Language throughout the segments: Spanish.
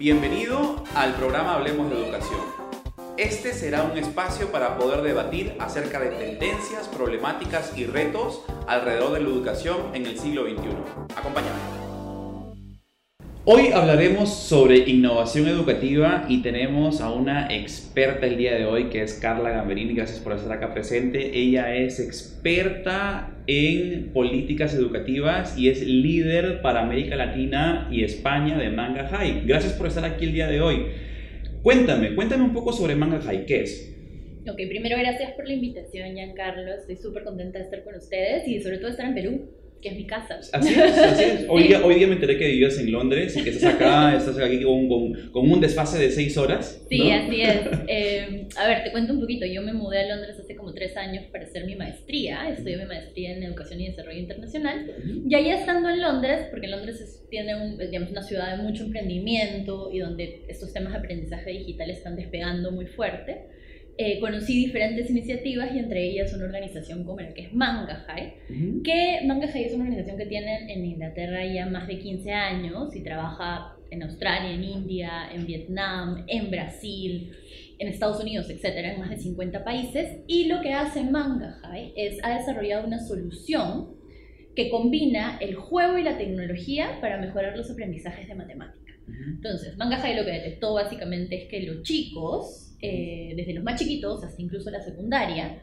Bienvenido al programa Hablemos de Educación. Este será un espacio para poder debatir acerca de tendencias, problemáticas y retos alrededor de la educación en el siglo XXI. Acompáñame. Hoy hablaremos sobre innovación educativa y tenemos a una experta el día de hoy que es Carla Gamberini. Gracias por estar acá presente. Ella es experta en políticas educativas y es líder para América Latina y España de Manga High. Gracias por estar aquí el día de hoy. Cuéntame, cuéntame un poco sobre Manga High. ¿Qué es? Ok, primero gracias por la invitación, Giancarlo. Estoy súper contenta de estar con ustedes y sobre todo estar en Perú que es mi casa. Así es, así es. Hoy, día, hoy día me enteré que vivías en Londres y que estás acá, estás aquí con, con, con un desfase de seis horas. Sí, así es. Eh, a ver, te cuento un poquito. Yo me mudé a Londres hace como tres años para hacer mi maestría. Estudié mi maestría en Educación y Desarrollo Internacional. Y ahí estando en Londres, porque Londres tiene un, digamos, una ciudad de mucho emprendimiento y donde estos temas de aprendizaje digital están despegando muy fuerte, eh, conocí diferentes iniciativas y entre ellas una organización como la que es Manga High, que Manga High es una organización que tiene en Inglaterra ya más de 15 años y trabaja en Australia, en India, en Vietnam, en Brasil, en Estados Unidos, etcétera, en más de 50 países. Y lo que hace Manga High es ha desarrollado una solución que combina el juego y la tecnología para mejorar los aprendizajes de matemática. Entonces, Manga High lo que detectó básicamente es que los chicos eh, desde los más chiquitos hasta incluso la secundaria,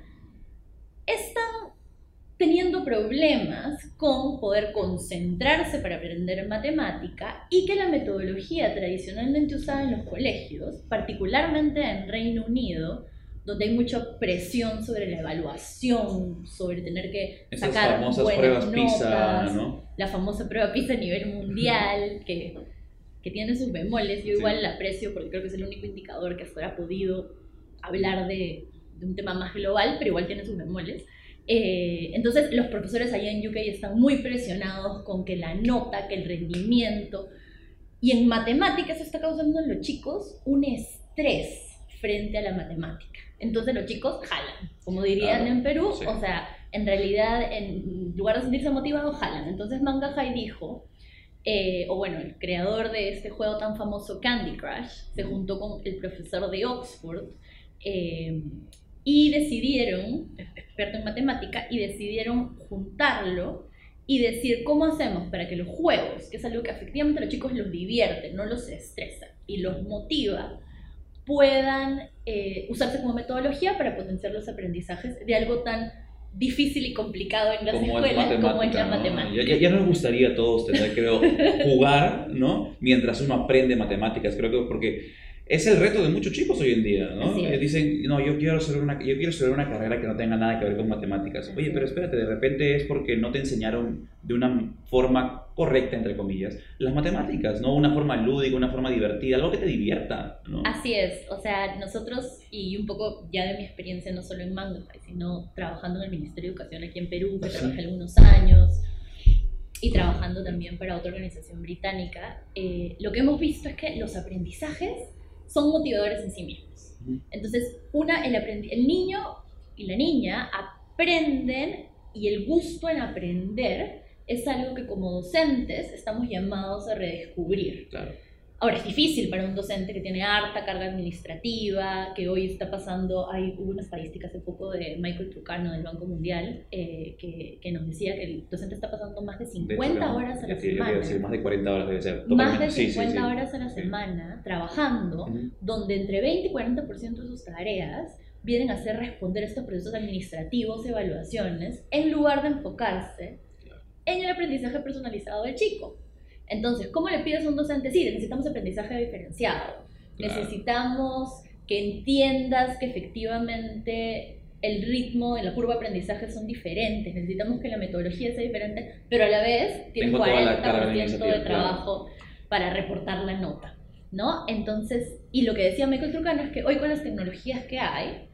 están teniendo problemas con poder concentrarse para aprender matemática y que la metodología tradicionalmente usada en los colegios, particularmente en Reino Unido, donde hay mucha presión sobre la evaluación, sobre tener que sacar buenas notas, PISA, la famosa prueba PISA a nivel mundial, que que tiene sus bemoles, yo igual la aprecio porque creo que es el único indicador que hasta ahora ha podido hablar de, de, un tema más global, pero igual tiene sus bemoles. Eh, entonces los profesores allá en UK están muy presionados con que la nota, que el rendimiento, y en matemáticas está causando en los chicos un estrés frente a la matemática. Entonces los chicos jalan, como dirían en Perú, o sea, en realidad en lugar de sentirse motivados, jalan. Entonces Manga High dijo, eh, o bueno, el creador de este juego tan famoso Candy Crush, se juntó con el profesor de Oxford eh, y decidieron, experto en matemática, y decidieron juntarlo y decir cómo hacemos para que los juegos, que es algo que efectivamente a los chicos los divierte, no los estresa y los motiva, puedan eh, usarse como metodología para potenciar los aprendizajes de algo tan difícil y complicado en las escuelas como es la matemática. Ya, ya, nos gustaría a todos tener, creo, jugar, ¿no? Mientras uno aprende matemáticas, creo que porque es el reto de muchos chicos hoy en día, ¿no? Eh, dicen, no, yo quiero, hacer una, yo quiero hacer una carrera que no tenga nada que ver con matemáticas. Oye, pero espérate, de repente es porque no te enseñaron de una forma correcta, entre comillas, las matemáticas, ¿no? Una forma lúdica, una forma divertida, algo que te divierta, ¿no? Así es, o sea, nosotros, y un poco ya de mi experiencia, no solo en Mango, sino trabajando en el Ministerio de Educación aquí en Perú, que trabajé algunos años, y trabajando también para otra organización británica, eh, lo que hemos visto es que los aprendizajes son motivadores en sí mismos. Entonces, una, el, el niño y la niña aprenden y el gusto en aprender es algo que como docentes estamos llamados a redescubrir. Claro. Ahora, es difícil para un docente que tiene harta carga administrativa, que hoy está pasando, hay hubo una estadística hace poco de Michael Trucano del Banco Mundial eh, que, que, nos decía que el docente está pasando más de 50 horas a la semana. más de 40 horas debe ser. Más de 50 horas a la semana trabajando, donde entre 20 y 40% de sus tareas vienen a hacer responder estos procesos administrativos, evaluaciones, en lugar de enfocarse en el aprendizaje personalizado del chico. Entonces, ¿cómo le pides a un docente? Sí, necesitamos aprendizaje diferenciado. Necesitamos que entiendas que efectivamente el ritmo y la curva de aprendizaje son diferentes. Necesitamos que la metodología sea diferente, pero a la vez tienes 40% de trabajo para reportar la nota. ¿no? Entonces, y lo que decía Michael Trucano es que hoy con las tecnologías que hay,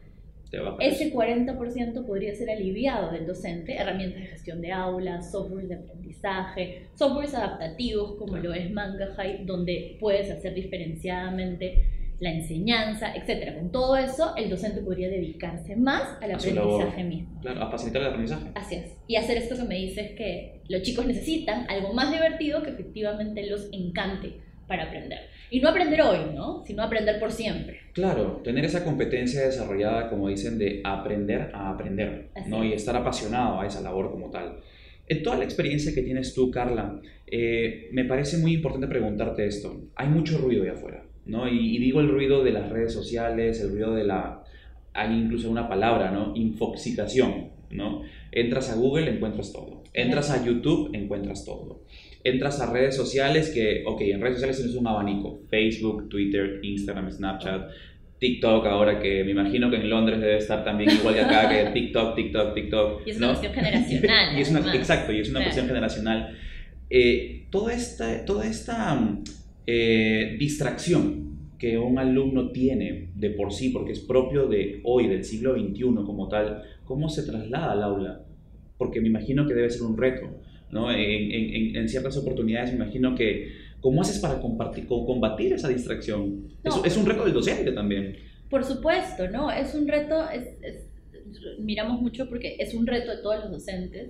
ese 40% podría ser aliviado del docente, herramientas de gestión de aulas, software de aprendizaje, softwares adaptativos como lo es Manga High, donde puedes hacer diferenciadamente la enseñanza, etc. Con todo eso, el docente podría dedicarse más al aprendizaje mismo. Claro, a facilitar el aprendizaje. Así es. Y hacer esto que me dices que los chicos necesitan algo más divertido que efectivamente los encante para aprender. Y no aprender hoy, ¿no? Sino aprender por siempre. Claro, tener esa competencia desarrollada, como dicen, de aprender a aprender, ¿no? Y estar apasionado a esa labor como tal. En toda la experiencia que tienes tú, Carla, eh, me parece muy importante preguntarte esto. Hay mucho ruido de afuera, ¿no? Y, y, digo el ruido de las redes sociales, el ruido de la... Hay incluso una palabra, ¿no? Infoxicación, ¿no? Entras a Google, encuentras todo. Entras a YouTube, encuentras todo entras a redes sociales que, ok, en redes sociales tienes un abanico, Facebook, Twitter, Instagram, Snapchat, TikTok ahora que me imagino que en Londres debe estar también igual que acá, que TikTok, TikTok, TikTok. Y es una cuestión generacional. y es una, exacto, y es una cuestión generacional. Eh, toda esta, toda esta eh, distracción que un alumno tiene de por sí, porque es propio de hoy, del siglo XXI como tal, ¿cómo se traslada al aula? Porque me imagino que debe ser un reto ¿no? En, en, ciertas oportunidades me imagino que, ¿cómo haces para compartir, combatir esa distracción? Es, un reto del docente también. Por supuesto, ¿no? Es un reto, es, miramos mucho porque es un reto de todos los docentes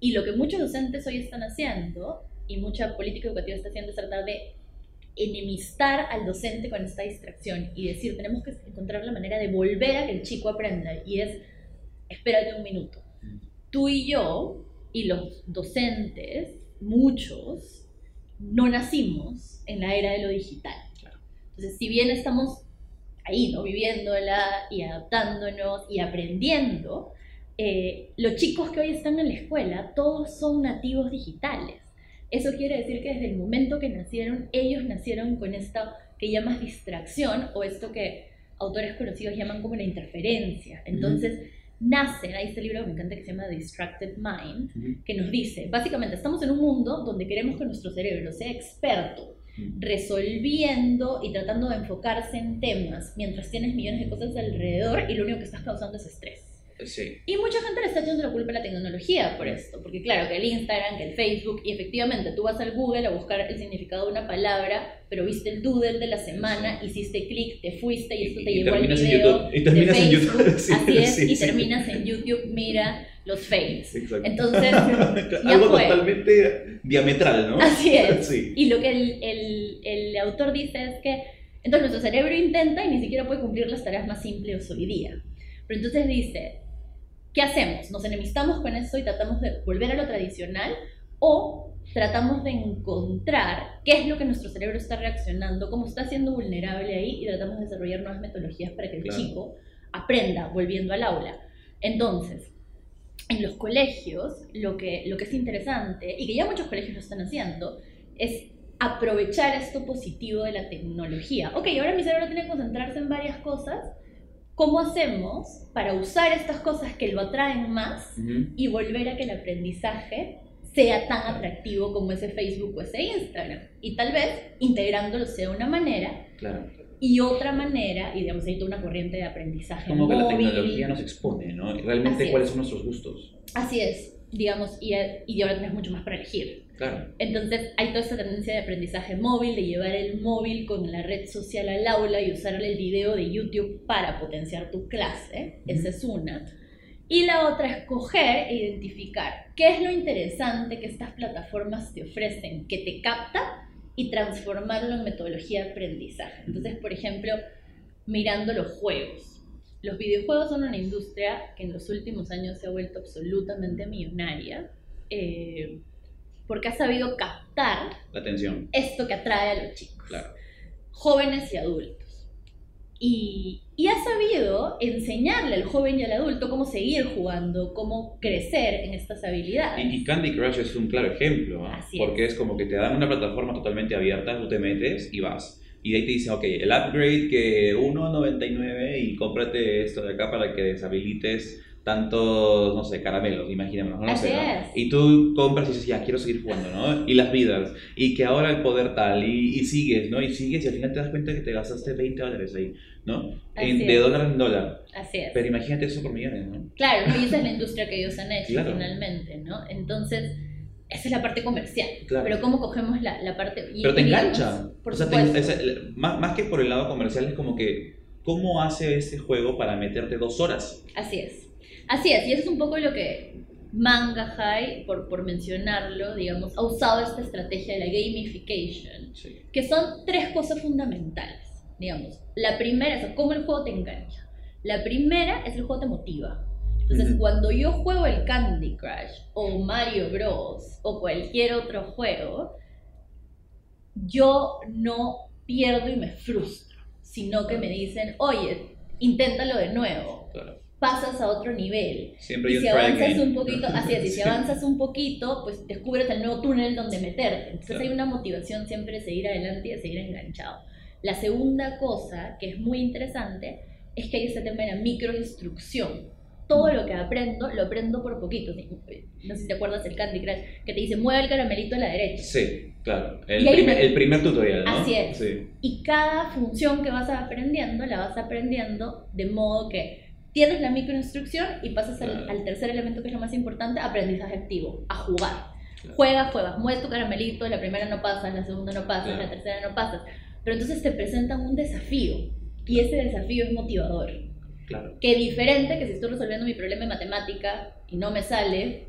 y lo que muchos docentes hoy están haciendo y mucha política educativa está haciendo es tratar de enemistar al docente con esta distracción y decir, tenemos que encontrar la manera de volver a que el chico aprenda y es, espérate un minuto. Mm. Tú y yo y los docentes, muchos, no nacimos en la era de lo digital. Entonces, si bien estamos ahí, ¿no? Viviéndola y adaptándonos y aprendiendo, eh, los chicos que hoy están en la escuela, todos son nativos digitales. Eso quiere decir que desde el momento que nacieron, ellos nacieron con esta que llamas distracción o esto que autores conocidos llaman como la interferencia. Entonces, nacen, hay este libro que me encanta que se llama Distracted Mind, que nos dice, básicamente estamos en un mundo donde queremos que nuestro cerebro sea experto resolviendo y tratando de enfocarse en temas mientras tienes millones de cosas alrededor y lo único que estás causando es estrés. Y mucha gente le está echando la culpa a la tecnología por esto, porque claro, que el Instagram, que el Facebook, y efectivamente tú vas al Google a buscar el significado de una palabra, pero viste el doodle de la semana, hiciste clic, te fuiste y esto te llevó al video y terminas en YouTube. Así es, y terminas en YouTube, mira los fails. Entonces, algo totalmente diametral, ¿no? Así es. Y lo que el, el, el autor dice es que entonces nuestro cerebro intenta y ni siquiera puede cumplir las tareas más simples hoy día. Pero entonces dice, ¿Qué hacemos? ¿Nos enemistamos con eso y tratamos de volver a lo tradicional? ¿O tratamos de encontrar qué es lo que nuestro cerebro está reaccionando, cómo está siendo vulnerable ahí y tratamos de desarrollar nuevas metodologías para que el chico aprenda volviendo al aula? Entonces, en los colegios, lo que, lo que es interesante, y que ya muchos colegios lo están haciendo, es aprovechar esto positivo de la tecnología. Ok, ahora mi cerebro tiene que concentrarse en varias cosas, ¿Cómo hacemos para usar estas cosas que lo atraen más y volver a que el aprendizaje sea tan atractivo como ese Facebook o ese Instagram? Y tal vez integrándolo sea una manera y otra manera, y digamos, hay toda una corriente de aprendizaje. Como que la tecnología nos expone, ¿no? Realmente cuáles son nuestros gustos. Así es digamos, y, y ahora tienes mucho más para elegir. Claro. Entonces hay toda esta tendencia de aprendizaje móvil, de llevar el móvil con la red social al aula y usar el video de YouTube para potenciar tu clase. Esa es una. Y la otra es coger e identificar qué es lo interesante que estas plataformas te ofrecen, que te capta y transformarlo en metodología de aprendizaje. Entonces, por ejemplo, mirando los juegos los videojuegos son una industria que en los últimos años se ha vuelto absolutamente millonaria eh, porque ha sabido captar la atención. esto que atrae a los chicos, jóvenes y adultos. Y, y, ha sabido enseñarle al joven y al adulto cómo seguir jugando, cómo crecer en estas habilidades. Y, Candy Crush es un claro ejemplo, porque es. es como que te dan una plataforma totalmente abierta, tú te metes y vas y ahí te dicen, ok, el upgrade que 1.99 y cómprate esto de acá para que deshabilites tantos, no sé, caramelos, imaginémonos, no, sé, Y tú compras y dices, ya, quiero seguir jugando, ¿no? Y las vidas, y que ahora el poder tal, y, y sigues, ¿no? Y sigues y al final te das cuenta que te gastaste 20 dólares ahí, ¿no? de dólar en dólar. Así es. Pero imagínate eso por millones, ¿no? Claro, y esa es la industria que ellos han hecho finalmente, ¿no? Entonces esa es la parte comercial. Pero ¿cómo cogemos la, la parte... Pero te engancha. Por o sea, más, más, que por el lado comercial es como que, ¿cómo hace ese juego para meterte dos horas? Así es. Así es. Y eso es un poco lo que Manga High, por, por mencionarlo, digamos, ha usado esta estrategia de la gamification, Sí. que son tres cosas fundamentales, digamos. La primera es cómo el juego te engancha. La primera es el juego te motiva. Entonces, Ujú. cuando yo juego el Candy Crush o Mario Bros. o cualquier otro juego, yo no pierdo y me frustro, sino que me dicen, oye, inténtalo de nuevo, Claro. pasas a otro nivel. Siempre Y si avanzas un poquito, así es, y si Sí. avanzas un poquito, pues descubres el nuevo túnel donde meterte. Entonces Claro. hay una motivación siempre de seguir adelante y de seguir enganchado. La segunda cosa, que es muy interesante, es que hay este tema de la microinstrucción. Todo lo que aprendo, lo aprendo por poquito. No sé si te acuerdas del Candy Crush, que te dice, mueve el caramelito a la derecha. Sí, claro. El, primer, una- el primer tutorial, ¿no? Así es. Sí. Y cada función que vas aprendiendo, la vas aprendiendo de modo que tienes la microinstrucción y pasas al, tercer elemento que es lo más importante, aprendizaje activo, a jugar. Claro. Juegas, juegas, mueves tu caramelito, la primera no pasas, la segunda no pasas, Claro. la tercera no pasas. Pero entonces te presentan un desafío y ese desafío es motivador. Claro. Que diferente que si estoy resolviendo mi problema de matemática y no me sale,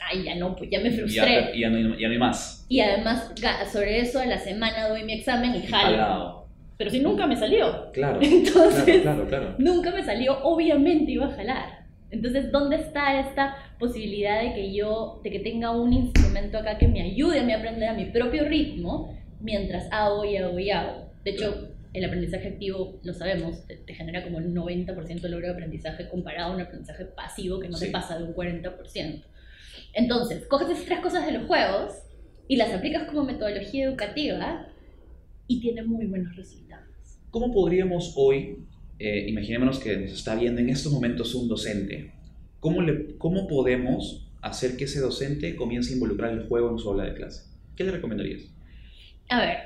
ay, ya no, pues ya me frustré. Ya, ya, no ya no hay más. Y además, sobre eso, a la semana doy mi examen y jalo. Jalado. Pero si nunca me salió. Claro. Entonces, Claro, claro, nunca me salió, obviamente iba a jalar. Entonces, ¿dónde está esta posibilidad de que yo, de que tenga un instrumento acá que me ayude a mí aprender a mi propio ritmo mientras hago y hago y hago? De hecho, el aprendizaje activo, lo sabemos, te, te genera como el 90% de logro de aprendizaje comparado a un aprendizaje pasivo que no Sí. te pasa de un 40%. Entonces, coges esas tres cosas de los juegos y las aplicas como metodología educativa y tiene muy buenos resultados. ¿Cómo podríamos hoy, eh, imaginémonos que nos está viendo en estos momentos un docente, ¿cómo, le, ¿cómo podemos hacer que ese docente comience a involucrar el juego en su aula de clase? ¿Qué le recomendarías? A ver,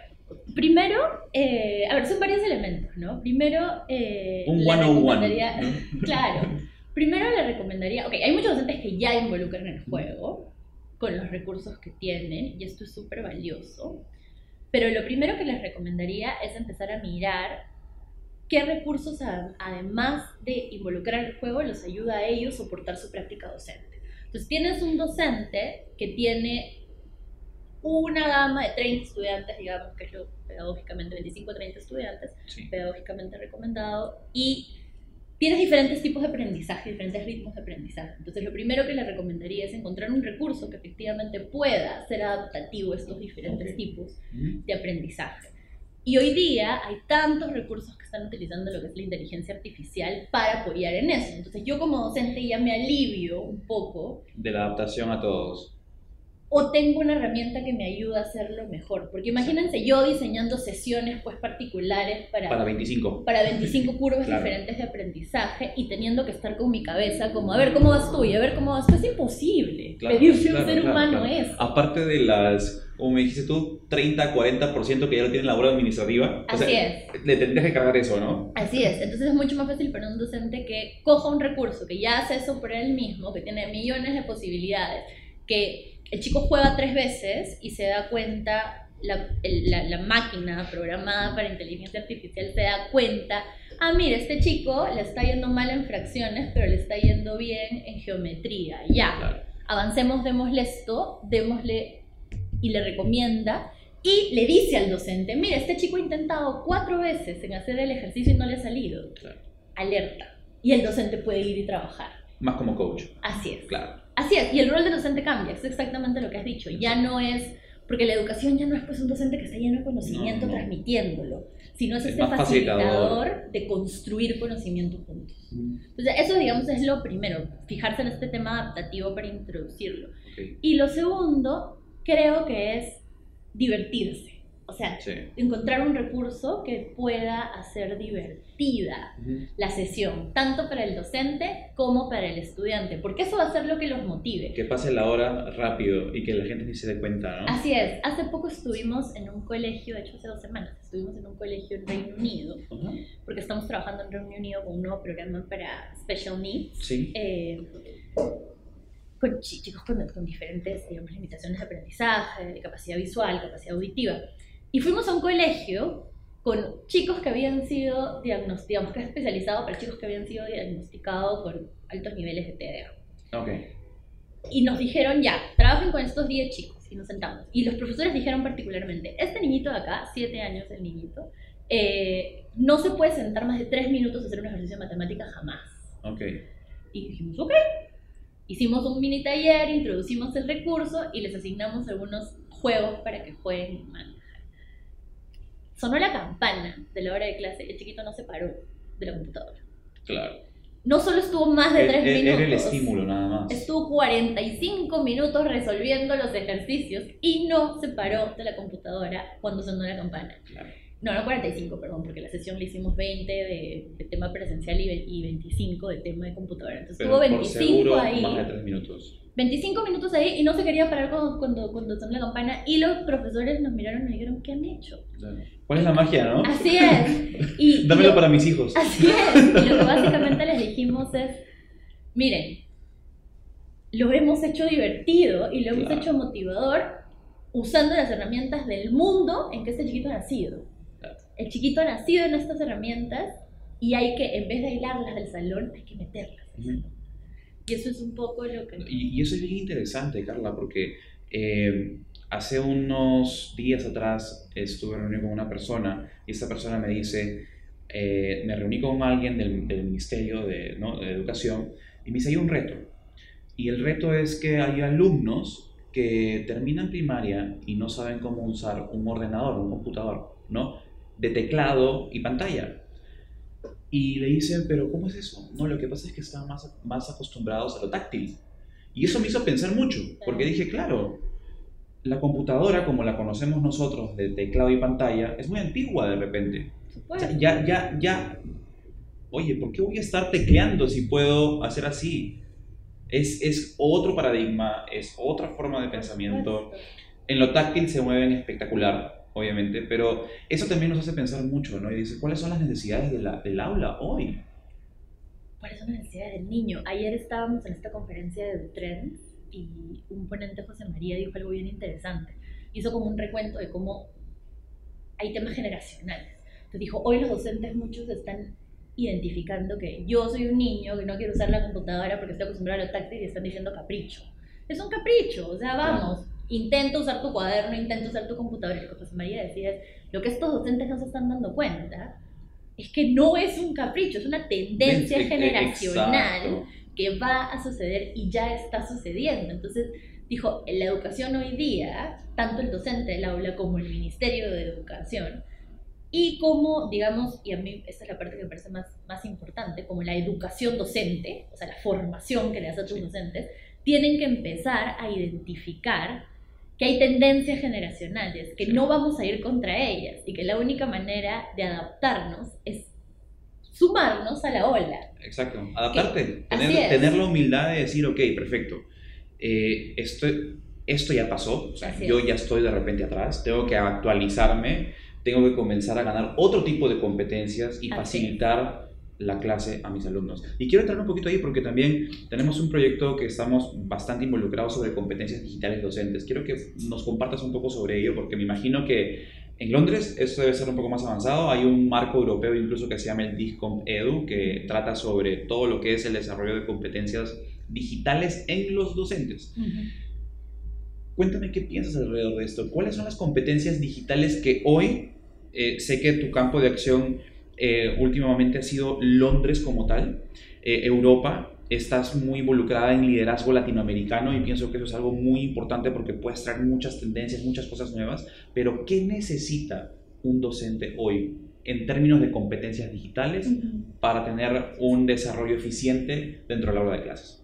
primero, eh, a ver, son varios elementos, ¿no? Primero, eh, Un one-on-one. recomendaría- ¿no? Claro. Primero le recomendaría, ok, hay muchos docentes que ya involucran el juego con los recursos que tienen y esto es súper valioso, pero lo primero que les recomendaría es empezar a mirar qué recursos además de involucrar el juego los ayuda a ellos a soportar su práctica docente. Entonces tienes un docente que tiene una gama de 30 estudiantes, digamos que es lo pedagógicamente 25 o 30 estudiantes, Sí. pedagógicamente recomendado y tienes diferentes tipos de aprendizaje, diferentes ritmos de aprendizaje. Entonces, lo primero que le recomendaría es encontrar un recurso que efectivamente pueda ser adaptativo a estos diferentes tipos de aprendizaje. Y hoy día hay tantos recursos que están utilizando lo que es la inteligencia artificial para apoyar en eso. Entonces, yo como docente ya me alivio un poco De la adaptación a todos. O tengo una herramienta que me ayuda a hacerlo mejor. Porque imagínense yo diseñando sesiones pues particulares Para 25. para 25 curvas Claro. diferentes de aprendizaje y teniendo que estar con mi cabeza como, a ver cómo vas tú y a ver cómo vas tú. Es imposible. Claro, Pedirle a claro, un ser humano es. Aparte de las, como me dijiste tú, 30-40% que ya lo tienen la obra administrativa. o Así sea, es. Le tendrías que cargar eso, ¿no? Así es, entonces es mucho más fácil para un docente que coja un recurso, que ya hace eso por él mismo, que tiene millones de posibilidades, que el chico juega tres veces y se da cuenta, la, el- la, la máquina programada para inteligencia artificial se da cuenta, ah, mira, este chico le está yendo mal en fracciones, pero le está yendo bien en geometría, ya Claro. avancemos, démosle esto, démosle y le recomienda y le dice al docente, mira, este chico ha intentado cuatro veces en hacer el ejercicio y no le ha salido. Claro. Alerta. Y el docente puede ir y trabajar. Más como coach. Así es. Claro. Así es. Y el rol del docente cambia. Es exactamente lo que has dicho. Ya no es, porque la educación ya no es pues un docente que está lleno de conocimiento No, no. transmitiéndolo, sino es, Es este facilitador, facilitador. de construir conocimiento juntos. Entonces, eso, digamos, es lo primero, fijarse en este tema adaptativo para introducirlo. Y lo segundo, creo que es divertirse. O sea, Sí. encontrar un recurso que pueda hacer divertida la sesión, tanto para el docente como para el estudiante, porque eso va a ser lo que los motive. Que pase la hora rápido y que la gente ni se dé cuenta, ¿no? Así es, hace poco estuvimos en un colegio, de hecho hace dos semanas, estuvimos en un colegio en Reino Unido, porque estamos trabajando en Reino Unido con un nuevo programa para Special Needs. Sí. eh, con chi- chicos con, con diferentes digamos, limitaciones de aprendizaje, de capacidad visual, capacidad auditiva. Y fuimos a un colegio con chicos que habían sido diagnosticados, que es especializado para chicos que habían sido diagnosticados con altos niveles de TDA. Ok. y nos dijeron, ya, trabajen con estos 10 chicos. Y nos sentamos. Y los profesores dijeron particularmente, este niñito de acá, 7 años el niñito, eh, no se puede sentar más de 3 minutos a hacer un ejercicio de matemática jamás. Ok. Y dijimos, ok. Hicimos un mini taller, introducimos el recurso y les asignamos algunos juegos para que jueguen manejar. Sonó la campana de la hora de clase, el chiquito no se paró de la computadora. Claro. No solo estuvo más de 3 E- e- minutos. Era el estímulo nada más. Estuvo 45 minutos resolviendo los ejercicios y no se paró de la computadora cuando sonó la campana. Claro. No, no 45, perdón, porque la sesión le hicimos 20 de, de tema presencial y, y 25 de tema de computadora. Entonces estuvo por 25 seguro, ahí. más de tres minutos. 25 minutos ahí y no se quería parar cuando, cuando, cuando sonó la campana y los profesores nos miraron y nos dijeron, ¿qué han hecho? ¿Cuál es la magia, no? Así es. Y, Dámelo y- para mis hijos. Así es. Y lo que básicamente les dijimos es, miren, lo hemos hecho divertido y lo hemos Claro. hecho motivador usando las herramientas del mundo en que este chiquito ha nacido. Claro. El chiquito ha nacido en estas herramientas y hay que, en vez de aislarlas del salón, hay que meterlas al salón. Y eso es un poco lo que... Y, y eso es bien interesante, Carla, porque eh, hace unos días atrás estuve reunido con una persona y esta persona me dice, eh, me reuní con alguien del, del Ministerio de, ¿no? de Educación y me dice, hay un reto. Y el reto es que hay alumnos que terminan primaria y no saben cómo usar un ordenador, un computador, ¿no? De teclado y pantalla. Y le dicen, pero ¿cómo es eso? No, lo que pasa es que están más, más acostumbrados a lo táctil. Y eso me hizo pensar mucho, porque dije, claro, la computadora como la conocemos nosotros de teclado y pantalla es muy antigua de repente. O sea, ya, ya, ya, oye, ¿por qué voy a estar tecleando si puedo hacer así? Es, es otro paradigma, es otra forma de pensamiento. En lo táctil se mueven espectacular, obviamente, pero eso también nos hace pensar mucho, ¿no? Y dice, ¿cuáles son las necesidades de la- del aula hoy? ¿Cuáles son las necesidades del niño? Ayer estábamos en esta conferencia de Trends y un ponente, José María, dijo algo bien interesante. Hizo como un recuento de cómo hay temas generacionales. Entonces dijo, hoy los docentes muchos están identificando que yo soy un niño que no quiero usar la computadora porque estoy acostumbrado a lo táctil y están diciendo capricho. Es un capricho, o sea, vamos, intenta usar tu cuaderno, intenta usar tu computadora. Y lo que José María decía es, lo que estos docentes no se están dando cuenta es que no es un capricho, es una tendencia generacional exacto. que va a suceder y ya está sucediendo. Entonces, dijo, en la educación hoy día, tanto el docente del aula como el Ministerio de Educación, y como, digamos, y a mí esta es la parte que me parece más, más importante, como la educación docente, o sea, la formación que le das a tus docentes, tienen que empezar a identificar que hay tendencias generacionales, que no vamos a ir contra ellas y que la única manera de adaptarnos es sumarnos a la ola. Exacto, adaptarte, tener, tener la humildad de decir, ok, perfecto, eh, esto, esto ya pasó, o sea, Así yo es. ya estoy de repente atrás, tengo que actualizarme, tengo que comenzar a ganar otro tipo de competencias y Así facilitar la clase a mis alumnos. Y quiero entrar un poquito ahí porque también tenemos un proyecto que estamos bastante involucrados sobre competencias digitales docentes. Quiero que nos compartas un poco sobre ello porque me imagino que en Londres esto debe ser un poco más avanzado. Hay un marco europeo incluso que se llama el DISCOMP Edu que trata sobre todo lo que es el desarrollo de competencias digitales en los docentes. Cuéntame qué piensas alrededor de esto. ¿Cuáles son las competencias digitales que hoy, eh, sé que tu campo de acción eh, últimamente ha sido Londres como tal, eh, Europa, estás muy involucrada en liderazgo latinoamericano y pienso que eso es algo muy importante porque puedes traer muchas tendencias, muchas cosas nuevas, pero ¿qué necesita un docente hoy en términos de competencias digitales para tener un desarrollo eficiente dentro del aula de clases?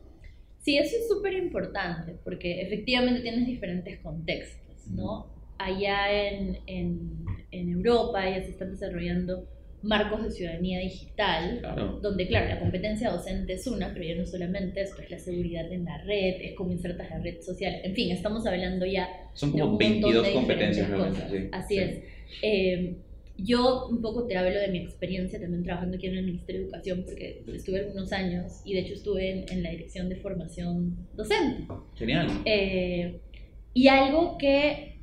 Sí, eso es súper importante porque efectivamente tienes diferentes contextos, ¿no? Allá en, en, en Europa ya se están desarrollando marcos de ciudadanía digital, Claro. donde, claro, la competencia docente es una, pero ya no solamente esto, es la seguridad en la red, es cómo insertas la red social, en fin, estamos hablando ya Son de un como montón 22 de competencias cosas. sí. Así Sí. es. Eh, yo un poco te hablo de mi experiencia también trabajando aquí en el Ministerio de Educación, porque estuve algunos años y de hecho estuve en, en la dirección de formación docente. Genial. Eh, y algo que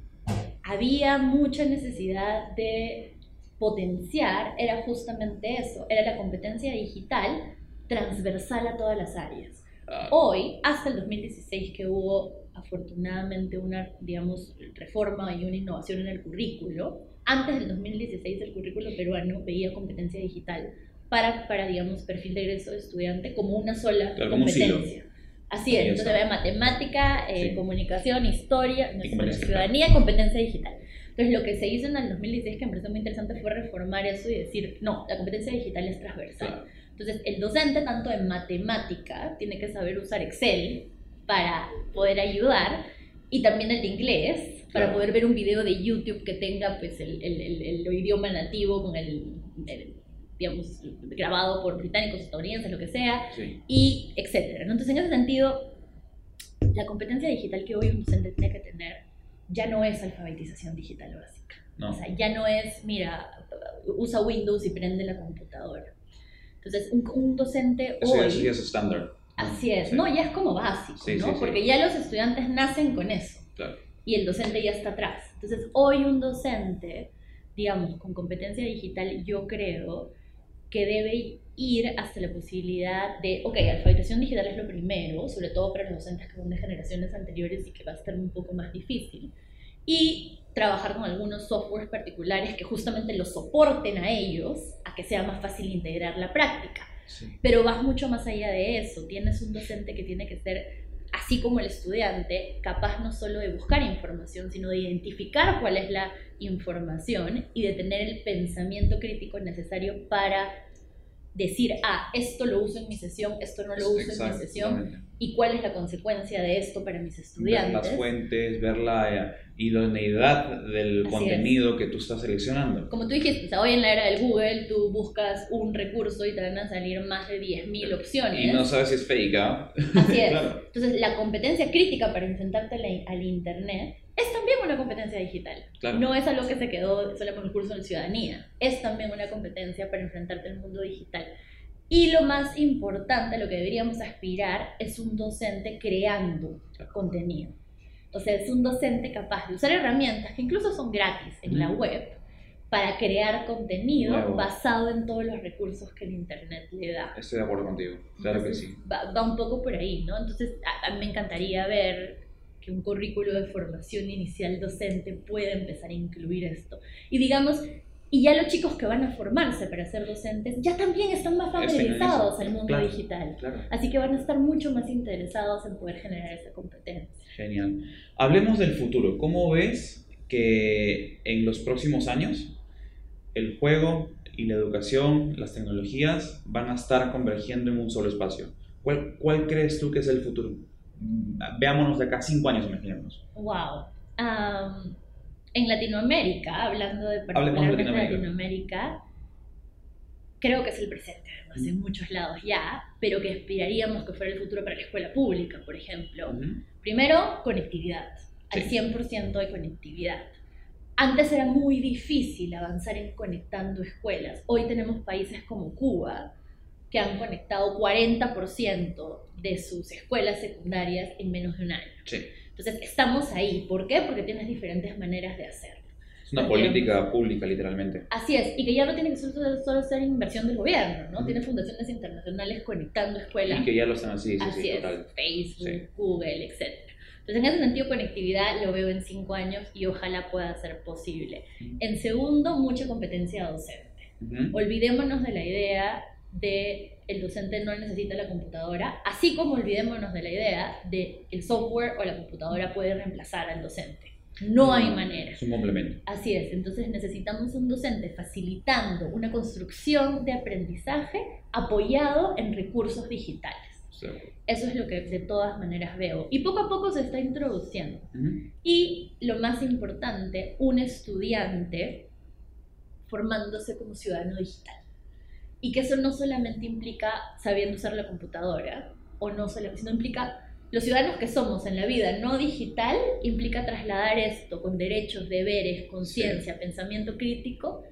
había mucha necesidad de potenciar era justamente eso, era la competencia digital transversal a todas las áreas. Ah, Hoy, hasta el 2016 que hubo afortunadamente una, digamos, reforma y una innovación en el currículo, antes del 2016 el currículo peruano veía competencia digital para, para digamos, perfil de egreso de estudiante como una sola Claro, competencia. Así es, entonces había matemática, eh, Sí. comunicación, historia, no, ciudadanía, competencia digital. Entonces lo que se hizo en el 2016 que me pareció muy interesante fue reformar eso y decir, no, la competencia digital es transversal. claro. Entonces, el docente, tanto en matemática, tiene que saber usar Excel para poder ayudar, y también el de inglés, para Claro. poder ver un video de YouTube que tenga pues, el, el- el- el idioma nativo con el, digamos, grabado por británicos, estadounidenses, lo que sea, Sí. y etcétera. Entonces, en ese sentido, la competencia digital que hoy un docente tiene que tener ya no es alfabetización digital básica. No. O sea, ya no es, mira, usa Windows y prende la computadora. Entonces, un, un docente Eso, ya- hoy... eso ya es estándar. Así es, Sí. no, ya es como básico, Sí, ¿no? sí, sí. Porque ya los estudiantes nacen con eso Claro. y el docente ya está atrás. Entonces, hoy un docente, digamos, con competencia digital, yo creo que debe ir hasta la posibilidad de, ok, alfabetización digital es lo primero, sobre todo para los docentes que son de generaciones anteriores y que va a estar un poco más difícil, y trabajar con algunos softwares particulares que justamente los soporten a ellos a que sea más fácil integrar la práctica. Sí. Pero vas mucho más allá de eso. Tienes un docente que tiene que ser, así como el estudiante, capaz no solo de buscar información, sino de identificar cuál es la información y de tener el pensamiento crítico necesario para decir, ah, esto lo uso en mi sesión, esto no lo uso en mi sesión, y cuál es la consecuencia de esto para mis Ver estudiantes. las fuentes, ver la eh, idoneidad del Así contenido que tú estás seleccionando. Como tú dijiste, hoy en la era del Google tú buscas un recurso y te van a salir más de 10.000 opciones. Y no sabes si es fake, ¿ah? Así es. Claro. Entonces, la competencia crítica para enfrentarte al Internet es también una competencia digital. Claro. No es algo que se quedó solo con el curso de ciudadanía. Es también una competencia para enfrentarte al mundo digital. Y lo más importante, lo que deberíamos aspirar, es un docente creando Claro. contenido. O sea, es un docente capaz de usar herramientas que incluso son gratis en la Ujú. web para crear contenido Nuevo. basado en todos los recursos que el Internet le da. Estoy de acuerdo contigo. Claro que Entonces, sí. Va, va un poco por ahí, ¿no? Entonces, a, a mí me encantaría ver que un currículo de formación inicial docente pueda empezar a incluir esto. Y digamos, y ya los chicos que van a formarse para ser docentes ya también están más familiarizados al mundo Claro. digital. Claro. Así que van a estar mucho más interesados en poder generar esa competencia. Genial. Hablemos del futuro. ¿Cómo ves que en los próximos años el juego y la educación, las tecnologías van a estar convergiendo en un solo espacio? ¿Cuál, cuál crees tú que es el futuro? Veámonos de acá cinco años, imaginémonos. Wow. Am, en Latinoamérica, hablando de particularmente Latinoamérica. Latinoamérica, creo que es el presente, además, en muchos lados ya, pero que aspiraríamos que fuera el futuro para la escuela pública, por ejemplo. Primero, conectividad. Al Sí. 100% de conectividad. Antes era muy difícil avanzar en conectando escuelas. Hoy tenemos países como Cuba que han conectado 40% de sus escuelas secundarias en menos de un año. Sí. Entonces, estamos ahí. ¿Por qué? Porque tienes diferentes maneras de hacerlo. Es una Así política pública, literalmente. Así es, y que ya no tiene que solo, solo ser inversión del gobierno, ¿no? Ujú. Tiene fundaciones internacionales conectando escuelas. Y que ya lo están así, sí, Así sí, es, total. Facebook, Sí. Google, etc. Entonces, en ese sentido, conectividad lo veo en cinco años y ojalá pueda ser posible. En segundo, mucha competencia docente. Ujú. Olvidémonos de la idea de el docente no necesita la computadora, así como olvidémonos de la idea de el software o la computadora puede reemplazar al docente. No hay manera. Es un complemento. Así es, entonces necesitamos un docente facilitando una construcción de aprendizaje apoyado en recursos digitales. Acuerdo. Eso es lo que de todas maneras veo. Y poco a poco se está introduciendo. Ujú. Y lo más importante, un estudiante formándose como ciudadano digital. Y que eso no solamente implica sabiendo usar la computadora, o no solamente, sino implica los ciudadanos que somos en la vida no digital, implica trasladar esto con derechos, deberes, conciencia, pensamiento crítico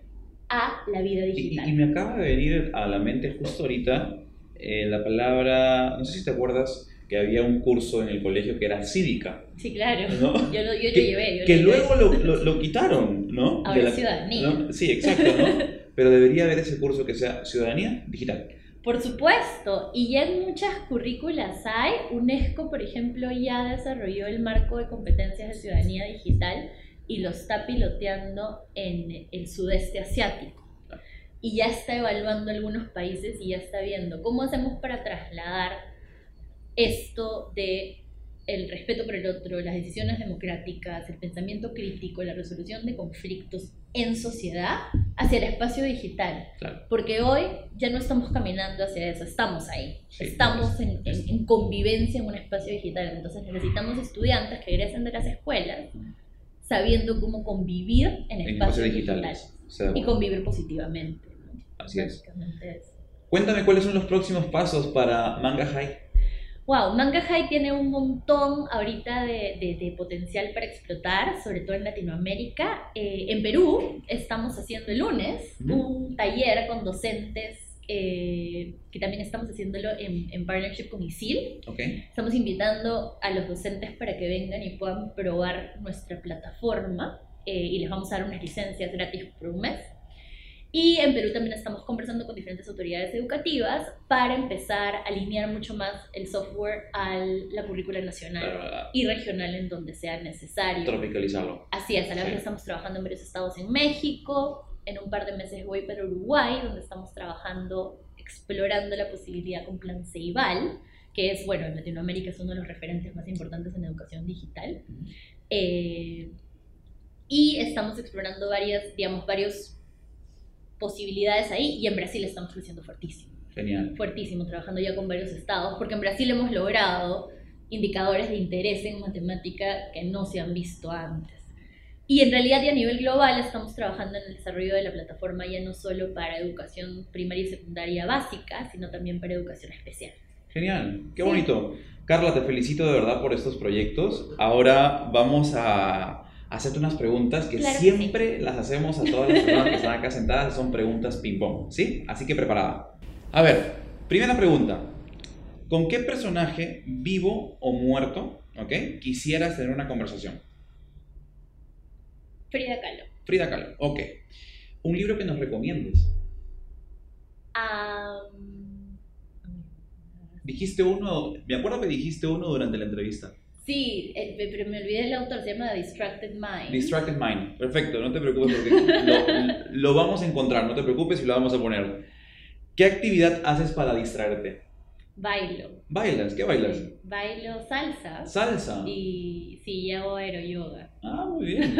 a la vida digital. y- y me acaba de venir a la mente justo ahorita eh, la palabra, no sé si te acuerdas que había un curso en el colegio que era cívica, Sí, claro. ¿no? Yo lo, yo lo Que- llevé. yo que lo llevé. luego lo, lo- lo quitaron, ¿no? Ahora De la- ciudadanía. ¿no? Sí, exacto, ¿no? Pero debería haber ese curso que sea ciudadanía digital. Por supuesto, y ya en muchas currículas hay, UNESCO, por ejemplo, ya desarrolló el marco de competencias de ciudadanía digital y lo está piloteando en el sudeste asiático. Y ya está evaluando algunos países y ya está viendo cómo hacemos para trasladar esto de el respeto por el otro, las decisiones democráticas, el pensamiento crítico, la resolución de conflictos en sociedad hacia el espacio digital. Porque hoy ya no estamos caminando hacia eso, estamos ahí. estamos en, en, convivencia en un espacio digital. Entonces necesitamos estudiantes que egresen de las escuelas sabiendo cómo convivir en espacios digitales y convivir positivamente. Así es. Cuéntame cuáles son los próximos pasos para Manga High. Wow, Manga High tiene un montón ahorita de, de, potencial para explotar, sobre todo en Latinoamérica. Eh, en Perú estamos haciendo el lunes un taller con docentes eh, que también estamos haciéndolo en, en partnership con ISIL. Okay. Estamos invitando a los docentes para que vengan y puedan probar nuestra plataforma eh, y les vamos a dar unas licencias gratis por un mes. Y en Perú también estamos conversando con diferentes autoridades educativas para empezar a alinear mucho más el software a la currícula nacional y regional en donde sea necesario. Tropicalizarlo. Así es, a la vez estamos trabajando en varios estados en México, en un par de meses voy para Uruguay, donde estamos trabajando, explorando la posibilidad con Plan Ceibal, que es, bueno, en Latinoamérica es uno de los referentes más importantes en educación digital. Eh, y estamos explorando varias, digamos, varios posibilidades ahí y en Brasil estamos creciendo fuertísimo. Genial. Fuertísimo, trabajando ya con varios estados, porque en Brasil hemos logrado indicadores de interés en matemática que no se han visto antes. Y en realidad y a nivel global estamos trabajando en el desarrollo de la plataforma ya no solo para educación primaria y secundaria básica, sino también para educación especial. Genial, qué bonito. Carla, te felicito de verdad por estos proyectos. Ahora vamos a hacerte unas preguntas que siempre las hacemos a todas las personas que están acá sentadas, son preguntas ping-pong, ¿sí? Así que preparada. A ver, primera pregunta. ¿Con qué personaje vivo o muerto, ok, quisieras tener una conversación? Frida Kahlo. Frida Kahlo, ok. ¿Un libro que nos recomiendes? Dijiste uno, me acuerdo que dijiste uno durante la entrevista. Sí, eh, pero me olvidé el autor, se llama Distracted Mind. Distracted Mind, perfecto, no te preocupes porque lo, vamos a encontrar, no te preocupes y lo vamos a poner. ¿Qué actividad haces para distraerte? Bailo. ¿Bailas? ¿Qué bailas? bailo salsa. ¿Salsa? Y sí, hago aeroyoga. Ah, muy bien.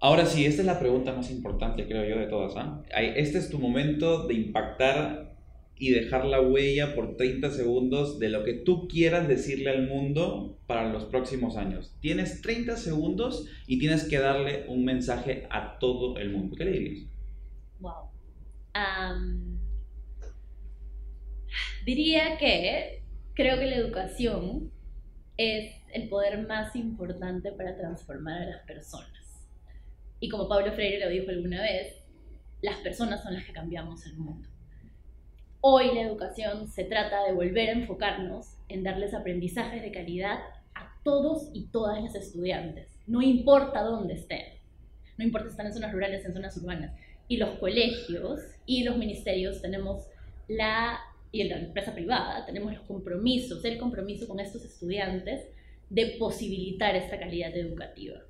Ahora sí, esta es la pregunta más importante, creo yo, de todas. ¿ah? Este es tu momento de impactar y dejar la huella por 30 segundos de lo que tú quieras decirle al mundo para los próximos años. Tienes 30 segundos y tienes que darle un mensaje a todo el mundo. ¿Qué le dirías? Wow. diría que creo que la educación es el poder más importante para transformar a las personas. Y como Pablo Freire lo dijo alguna vez, las personas son las que cambiamos el mundo. Hoy la educación se trata de volver a enfocarnos en darles aprendizajes de calidad a todos y todas las estudiantes, no importa dónde estén, no importa si están en zonas rurales, en zonas urbanas. Y los colegios y los ministerios tenemos la, y la empresa privada, tenemos los compromisos, el compromiso con estos estudiantes de posibilitar esta calidad educativa.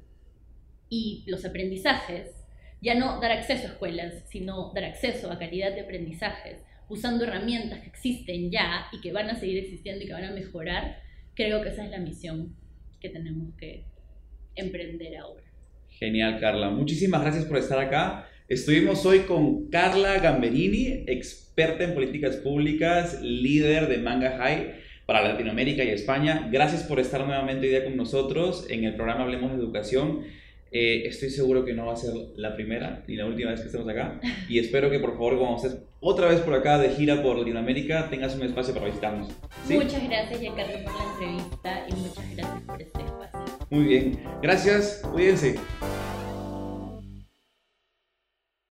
Y los aprendizajes, ya no dar acceso a escuelas, sino dar acceso a calidad de aprendizajes usando herramientas que existen ya y que van a seguir existiendo y que van a mejorar, creo que esa es la misión que tenemos que emprender ahora. Genial, Carla. Muchísimas gracias por estar acá. Estuvimos hoy con Carla Gamberini, experta en políticas públicas, líder de Manga High para Latinoamérica y España. Gracias por estar nuevamente hoy día con nosotros en el programa Hablemos de Educación. Eh, estoy seguro que no va a ser la primera ni la última vez que estemos acá. Y espero que por favor, cuando estés otra vez por acá de gira por Latinoamérica, tengas un espacio para visitarnos. Muchas gracias, Giancarlo, por la entrevista y muchas gracias por este espacio. Muy bien. Gracias. Cuídense.